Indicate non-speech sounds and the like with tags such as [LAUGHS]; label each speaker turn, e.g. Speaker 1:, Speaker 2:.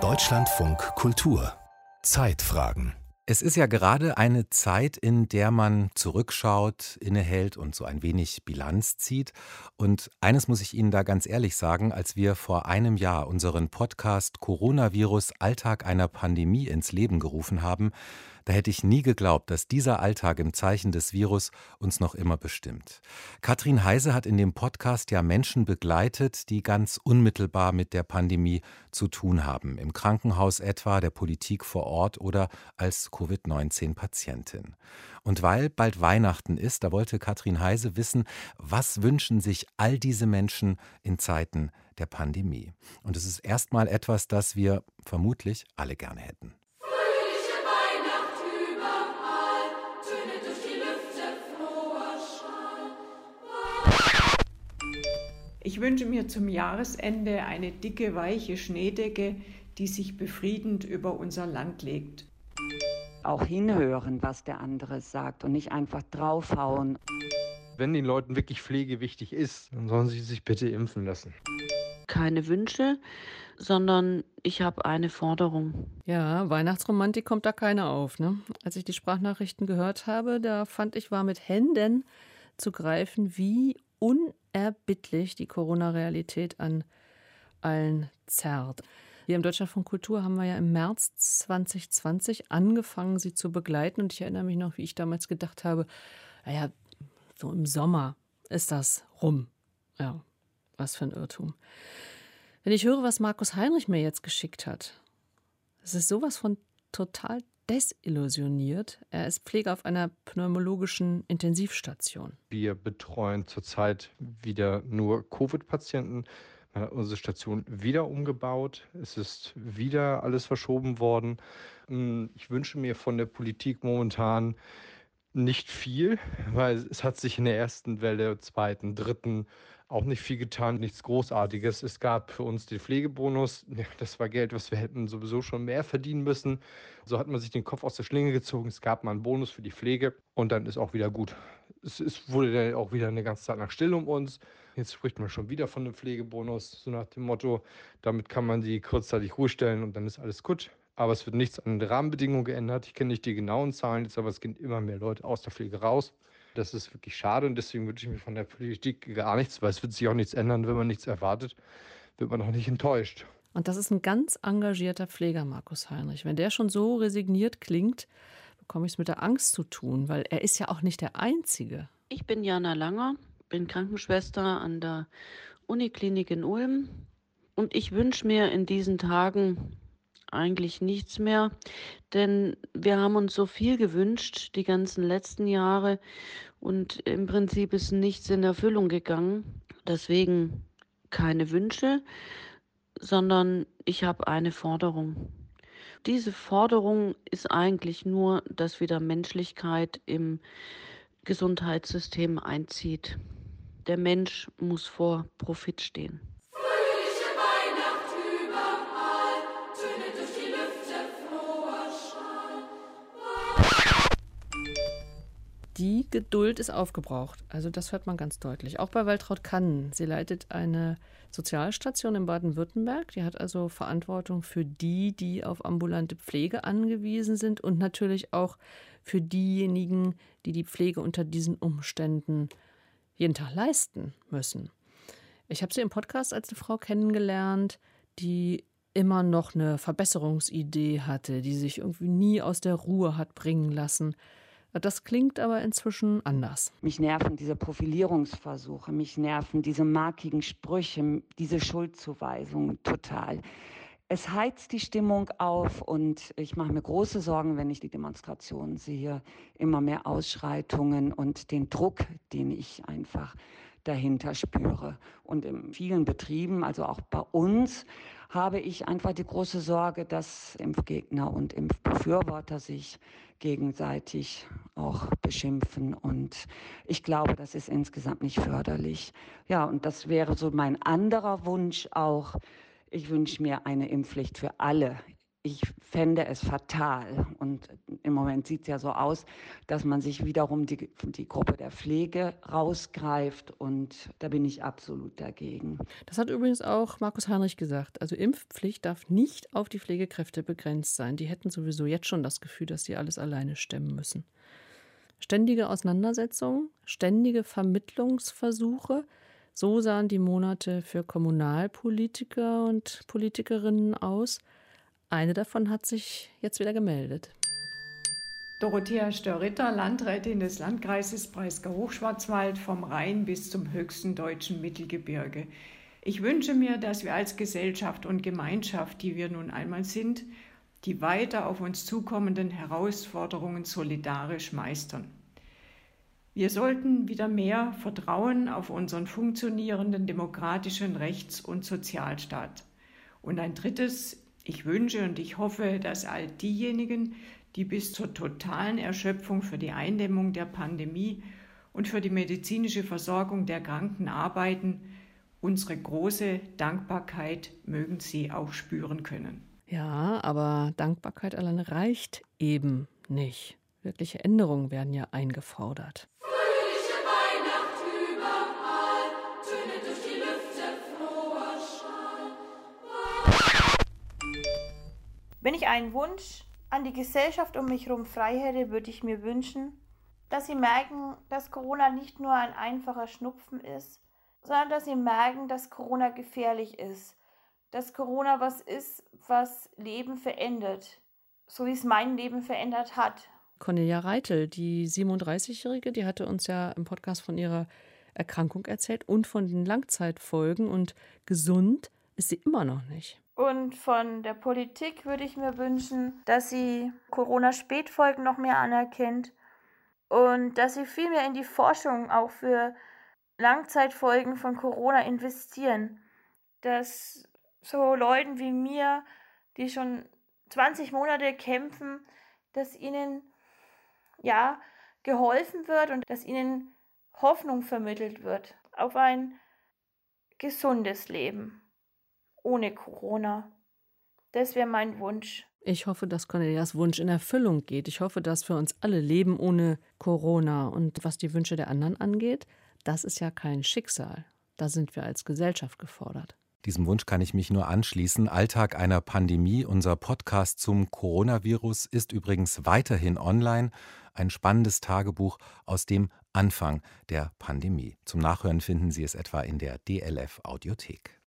Speaker 1: Deutschlandfunk Kultur Zeitfragen
Speaker 2: es ist ja gerade eine Zeit, in der man zurückschaut, innehält und so ein wenig Bilanz zieht. Und eines muss ich Ihnen da ganz ehrlich sagen, als wir vor einem Jahr unseren Podcast Coronavirus Alltag einer Pandemie ins Leben gerufen haben, da hätte ich nie geglaubt, dass dieser Alltag im Zeichen des Virus uns noch immer bestimmt. Katrin Heise hat in dem Podcast ja Menschen begleitet, die ganz unmittelbar mit der Pandemie zu tun haben. Im Krankenhaus etwa, der Politik vor Ort oder als Covid-19-Patientin. Und weil bald Weihnachten ist, da wollte Katrin Heise wissen, was wünschen sich all diese Menschen in Zeiten der Pandemie. Und es ist erstmal etwas, das wir vermutlich alle gerne hätten.
Speaker 3: Ich wünsche mir zum Jahresende eine dicke, weiche Schneedecke, die sich befriedend über unser Land legt.
Speaker 4: Auch hinhören, was der andere sagt und nicht einfach draufhauen.
Speaker 5: Wenn den Leuten wirklich Pflege wichtig ist, dann sollen sie sich bitte impfen lassen.
Speaker 6: Keine Wünsche, sondern ich habe eine Forderung.
Speaker 7: Ja, Weihnachtsromantik kommt da keine auf. Ne? Als ich die Sprachnachrichten gehört habe, da fand ich, war mit Händen zu greifen, wie unerbittlich die Corona-Realität an allen zerrt. Hier im Deutschlandfunk Kultur haben wir ja im März 2020 angefangen, sie zu begleiten. Und ich erinnere mich noch, wie ich damals gedacht habe, naja, so im Sommer ist das rum. Ja, was für ein Irrtum. Wenn ich höre, was Markus Heinrich mir jetzt geschickt hat, es ist sowas von total desillusioniert. Er ist Pfleger auf einer pneumologischen Intensivstation.
Speaker 5: Wir betreuen zurzeit wieder nur Covid-Patienten. Man hat unsere Station wieder umgebaut. Es ist wieder alles verschoben worden. Hm, ich wünsche mir von der Politik momentan nicht viel, weil es hat sich in der ersten Welle, zweiten, dritten auch nicht viel getan, nichts Großartiges. Es gab für uns den Pflegebonus. [LAUGHS] Das war Geld, was wir hätten sowieso schon mehr verdienen müssen. So hat man sich den Kopf aus der Schlinge gezogen. Es gab mal einen Bonus für die Pflege und dann ist auch wieder gut. Es, es wurde dann auch wieder eine ganze Zeit lang still um uns. Jetzt spricht man schon wieder von einem Pflegebonus, so nach dem Motto, damit kann man sie kurzzeitig ruhig stellen und dann ist alles gut. Aber es wird nichts an den Rahmenbedingungen geändert. Ich kenne nicht die genauen Zahlen jetzt, aber es gehen immer mehr Leute aus der Pflege raus. Das ist wirklich schade und deswegen wünsche ich mir von der Politik gar nichts, weil es wird sich auch nichts ändern. Wenn man nichts erwartet, wird man auch nicht enttäuscht.
Speaker 7: Und das ist ein ganz engagierter Pfleger, Markus Heinrich. Wenn der schon so resigniert klingt, bekomme ich es mit der Angst zu tun, weil er ist ja auch nicht der Einzige.
Speaker 6: Ich bin Jana Langer, bin Krankenschwester an der Uniklinik in Ulm und ich wünsche mir in diesen Tagen eigentlich nichts mehr, denn wir haben uns so viel gewünscht die ganzen letzten Jahre und im Prinzip ist nichts in Erfüllung gegangen. Deswegen keine Wünsche, sondern ich habe eine Forderung. Diese Forderung ist eigentlich nur, dass wieder Menschlichkeit im Gesundheitssystem einzieht. Der Mensch muss vor Profit stehen.
Speaker 7: Die Geduld ist aufgebraucht. Also das hört man ganz deutlich. Auch bei Waltraud Kannen. Sie leitet eine Sozialstation in Baden-Württemberg. Die hat also Verantwortung für die, die auf ambulante Pflege angewiesen sind und natürlich auch für diejenigen, die die Pflege unter diesen Umständen jeden Tag leisten müssen. Ich habe sie im Podcast als eine Frau kennengelernt, die immer noch eine Verbesserungsidee hatte, die sich irgendwie nie aus der Ruhe hat bringen lassen das klingt aber inzwischen anders.
Speaker 4: Mich nerven diese Profilierungsversuche, mich nerven diese markigen Sprüche, diese Schuldzuweisungen total. Es heizt die Stimmung auf und ich mache mir große Sorgen, wenn ich die Demonstrationen sehe, immer mehr Ausschreitungen und den Druck, den ich einfach dahinter spüre. Und in vielen Betrieben, also auch bei uns, habe ich einfach die große Sorge, dass Impfgegner und Impfbefürworter sich gegenseitig auch beschimpfen. Und ich glaube, das ist insgesamt nicht förderlich. Ja, und das wäre so mein anderer Wunsch auch. Ich wünsche mir eine Impfpflicht für alle ich fände es fatal. Und im Moment sieht es ja so aus, dass man sich wiederum die, die Gruppe der Pflege rausgreift. Und da bin ich absolut dagegen.
Speaker 7: Das hat übrigens auch Markus Heinrich gesagt. Also Impfpflicht darf nicht auf die Pflegekräfte begrenzt sein. Die hätten sowieso jetzt schon das Gefühl, dass sie alles alleine stemmen müssen. Ständige Auseinandersetzungen, ständige Vermittlungsversuche. So sahen die Monate für Kommunalpolitiker und Politikerinnen aus. Eine davon hat sich jetzt wieder gemeldet.
Speaker 3: Dorothea Störritter, Landrätin des Landkreises Breisgau-Hochschwarzwald vom Rhein bis zum höchsten deutschen Mittelgebirge. Ich wünsche mir, dass wir als Gesellschaft und Gemeinschaft, die wir nun einmal sind, die weiter auf uns zukommenden Herausforderungen solidarisch meistern. Wir sollten wieder mehr Vertrauen auf unseren funktionierenden demokratischen Rechts- und Sozialstaat. Und ein drittes, ich wünsche und ich hoffe, dass all diejenigen, die bis zur totalen Erschöpfung für die Eindämmung der Pandemie und für die medizinische Versorgung der Kranken arbeiten, unsere große Dankbarkeit mögen sie auch spüren können.
Speaker 7: Ja, aber Dankbarkeit allein reicht eben nicht. Wirkliche Änderungen werden ja eingefordert.
Speaker 8: Wenn ich einen Wunsch an die Gesellschaft um mich herum frei hätte, würde ich mir wünschen, dass sie merken, dass Corona nicht nur ein einfacher Schnupfen ist, sondern dass sie merken, dass Corona gefährlich ist, dass Corona was ist, was Leben verändert, so wie es mein Leben verändert hat.
Speaker 7: Cornelia Reitel, die 37-Jährige, die hatte uns ja im Podcast von ihrer Erkrankung erzählt und von den Langzeitfolgen und gesund ist sie immer noch nicht.
Speaker 8: Und von der Politik würde ich mir wünschen, dass sie Corona-Spätfolgen noch mehr anerkennt und dass sie viel mehr in die Forschung auch für Langzeitfolgen von Corona investieren. Dass so Leuten wie mir, die schon 20 Monate kämpfen, dass ihnen ja geholfen wird und dass ihnen Hoffnung vermittelt wird auf ein gesundes Leben ohne Corona. Das wäre mein Wunsch.
Speaker 7: Ich hoffe, dass Cornelias Wunsch in Erfüllung geht. Ich hoffe, dass wir uns alle leben ohne Corona. Und was die Wünsche der anderen angeht, das ist ja kein Schicksal. Da sind wir als Gesellschaft gefordert.
Speaker 2: Diesem Wunsch kann ich mich nur anschließen. Alltag einer Pandemie. Unser Podcast zum Coronavirus ist übrigens weiterhin online. Ein spannendes Tagebuch aus dem Anfang der Pandemie. Zum Nachhören finden Sie es etwa in der DLF Audiothek.